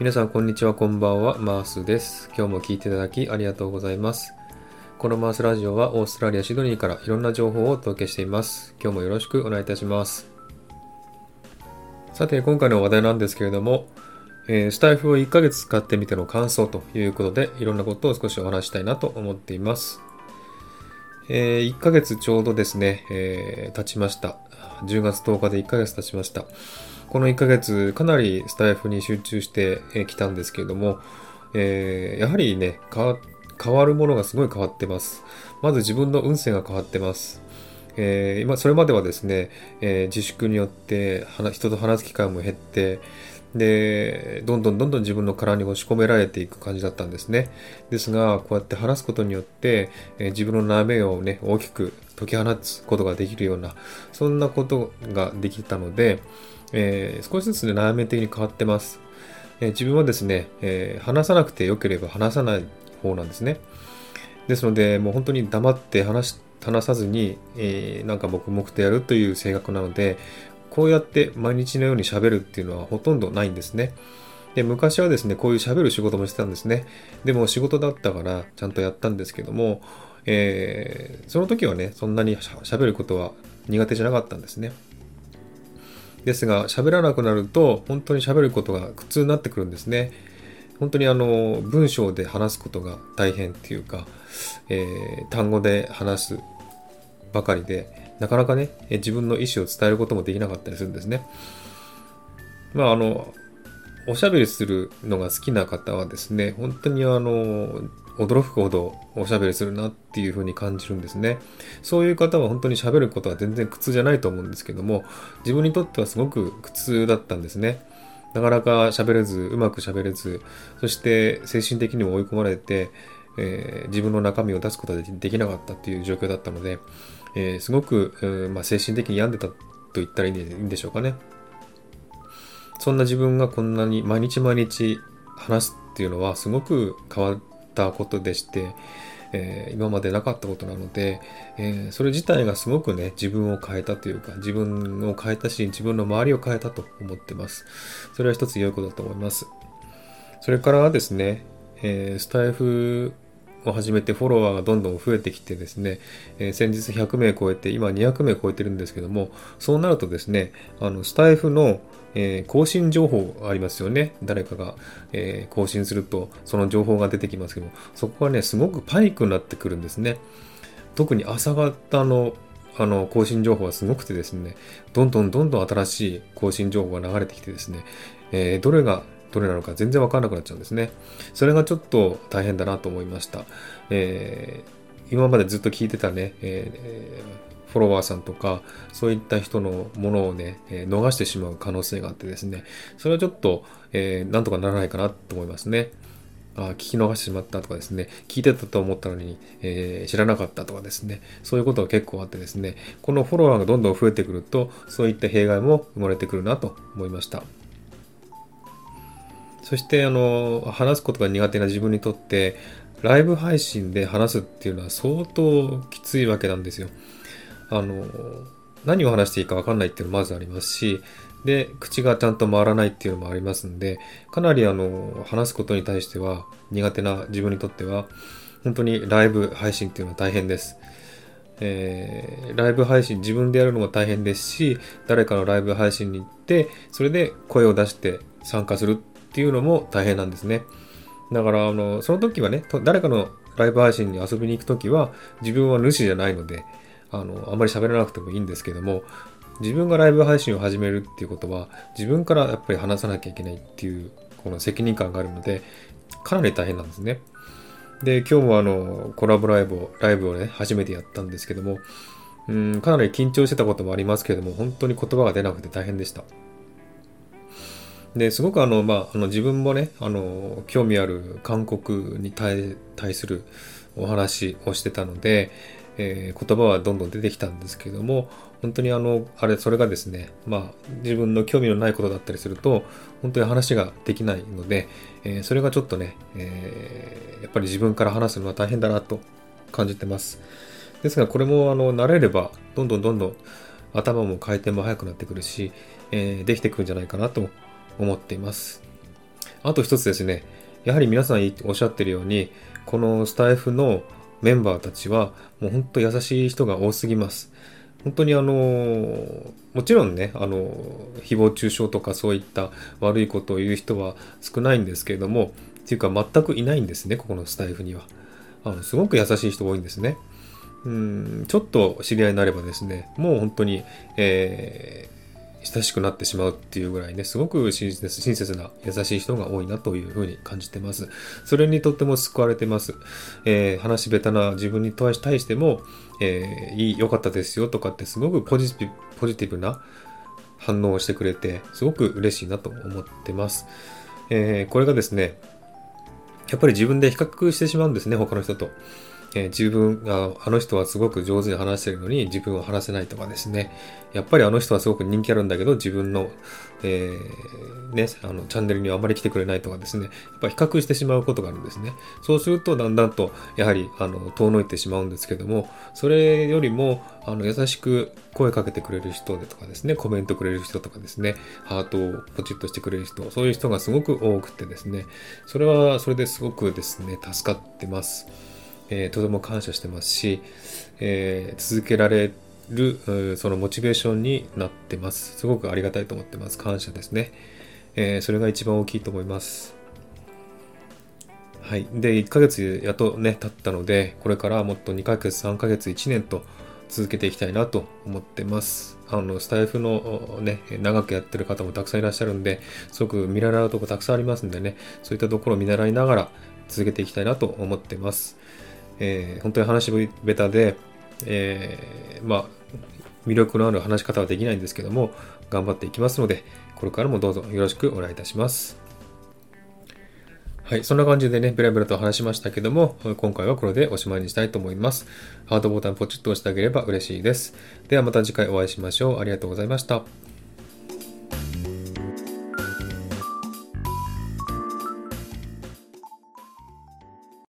皆さんこんにちはこんばんは。マースです。今日も聞いていただきありがとうございます。このマースラジオはオーストラリアシドニーからいろんな情報をお届けしています。今日もよろしくお願いいたします。さて今回の話題なんですけれども、えー、スタイフを1ヶ月使ってみての感想ということでいろんなことを少しお話したいなと思っています。えー、1ヶ月ちょうどですね、えー、経ちました。10月10日で1ヶ月経ちました。この1ヶ月、かなりスタイフに集中してきたんですけれども、えー、やはりね変わるものがすごい変わってます。まず自分の運勢が変わってます。えー、今それまではですね、えー、自粛によって人と話す機会も減って、で、どんどんどんどん自分の殻に押し込められていく感じだったんですね。ですが、こうやって話すことによって、え、自分の悩みをね、大きく解き放つことができるような、そんなことができたので、えー、少しずつね、内面的に変わってます。えー、自分はですね、えー、話さなくてよければ話さない方なんですね。ですので、もう本当に黙って話話さずに、えー、なんか黙々とやるという性格なので、こうやって毎日のように喋るっていうのはほとんどないんですね。で昔はですね、こういう喋る仕事もしてたんですね。でも仕事だったからちゃんとやったんですけども、えー、その時はね、そんなに喋ることは苦手じゃなかったんですね。ですが、喋らなくなると、本当に喋ることが苦痛になってくるんですね。本当にあの、文章で話すことが大変っていうか、えー、単語で話すばかりで、なかなかね、自分の意思を伝えることもできなかったりするんですね。まあ、あの、おしゃべりするのが好きな方はですね、本当にあの、驚くほどおしゃべりするなっていう風に感じるんですね。そういう方は本当に喋ることは全然苦痛じゃないと思うんですけども、自分にとってはすごく苦痛だったんですね。なかなか喋れず、うまく喋れず、そして精神的にも追い込まれて、えー、自分の中身を出すことができなかったっていう状況だったので、えー、すごく、まあ、精神的に病んでたと言ったらいいんでしょうかね。そんな自分がこんなに毎日毎日話すっていうのはすごく変わったことでして、えー、今までなかったことなので、えー、それ自体がすごくね、自分を変えたというか、自分を変えたし、自分の周りを変えたと思ってます。それは一つ良いことだと思います。それからですね、えー、スタイフを始めてフォロワーがどんどん増えてきてですね、えー、先日100名超えて今200名超えてるんですけどもそうなるとですねあのスタイフの、えー、更新情報ありますよね。誰かが、えー、更新するとその情報が出てきますけどもそこはねすごくパイクになってくるんですね。特に朝方のあの更新情報はすごくてですねどんどんどんどん新しい更新情報が流れてきてですね、えどれがどれなのか全然わからなくなっちゃうんですね。それがちょっと大変だなと思いました。えー、今までずっと聞いてたね、えー、フォロワーさんとか、そういった人のものをね、え、逃してしまう可能性があってですね、それはちょっと、えー、なんとかならないかなと思いますね。あ聞き逃してしまったとかですね、聞いてたと思ったのに、えー、知らなかったとかですね、そういうことが結構あってですね、このフォロワーがどんどん増えてくると、そういった弊害も生まれてくるなと思いました。そしてあの話すことが苦手な自分にとってライブ配信で話すっていうのは相当きついわけなんですよ。あの何を話していいか分かんないっていうのもまずありますしで口がちゃんと回らないっていうのもありますんでかなりあの話すことに対しては苦手な自分にとっては本当にライブ配信っていうのは大変です。えー、ライブ配信自分でやるのも大変ですし誰かのライブ配信に行ってそれで声を出して参加するっていうのも大変なんですね。だから、あの、その時はね、誰かのライブ配信に遊びに行く時は、自分は主じゃないので、あの、あんまり喋らなくてもいいんですけども、自分がライブ配信を始めるっていうことは、自分からやっぱり話さなきゃいけないっていう、この責任感があるので、かなり大変なんですね。で、今日もあの、コラボライブを、ライブをね、初めてやったんですけども、うん、かなり緊張してたこともありますけども、本当に言葉が出なくて大変でした。ですごくあの、まあ、あの自分もねあの興味ある韓国に対するお話をしてたので、えー、言葉はどんどん出てきたんですけども本当にあのあれそれがですねまあ自分の興味のないことだったりすると本当に話ができないので、えー、それがちょっとね、えー、やっぱり自分から話すのは大変だなと感じてます。ですがこれもあの慣れればどんどんどんどん頭も回転も速くなってくるし、えー、できてくるんじゃないかなと思っています。あと一つですね、やはり皆さんおっしゃってるように、このスタイフのメンバーたちは、もう本当優しい人が多すぎます。本当にあの、もちろんね、あの、誹謗中傷とかそういった悪いことを言う人は少ないんですけれども、っていうか全くいないんですね、ここのスタイフには。あのすごく優しい人多いんですね。うん、ちょっと知り合いになればですね、もう本当に、え親しくなってしまうっていうぐらいね、すごく親切な優しい人が多いなというふうに感じてます。それにとっても救われてます。えー、話下手な自分に対しても、えー、いい、良かったですよとかってすごくポジティブ、ポジティブな反応をしてくれて、すごく嬉しいなと思ってます。えー、これがですね、やっぱり自分で比較してしまうんですね、他の人と。えー、自分が、あの人はすごく上手に話してるのに自分は話せないとかですね。やっぱりあの人はすごく人気あるんだけど自分の、えー、ね、あの、チャンネルにはあまり来てくれないとかですね。やっぱ比較してしまうことがあるんですね。そうするとだんだんと、やはり、あの、遠のいてしまうんですけども、それよりも、あの、優しく声かけてくれる人でとかですね、コメントくれる人とかですね、ハートをポチッとしてくれる人、そういう人がすごく多くてですね、それはそれですごくですね、助かってます。えー、とても感謝してますし、えー、続けられる、そのモチベーションになってます。すごくありがたいと思ってます。感謝ですね。えー、それが一番大きいと思います。はい。で、1ヶ月やっとね、経ったので、これからもっと2ヶ月、3ヶ月、1年と続けていきたいなと思ってます。あの、スタイフのね、長くやってる方もたくさんいらっしゃるんで、すごく見習うとこたくさんありますんでね、そういったところを見習いながら続けていきたいなと思ってます。えー、本当に話し下手で、えー、まあ、魅力のある話し方はできないんですけども、頑張っていきますので、これからもどうぞよろしくお願いいたします。はい。そんな感じでね、ベラベラと話しましたけども、今回はこれでおしまいにしたいと思います。ハートボタンポチッと押してあげれば嬉しいです。ではまた次回お会いしましょう。ありがとうございました。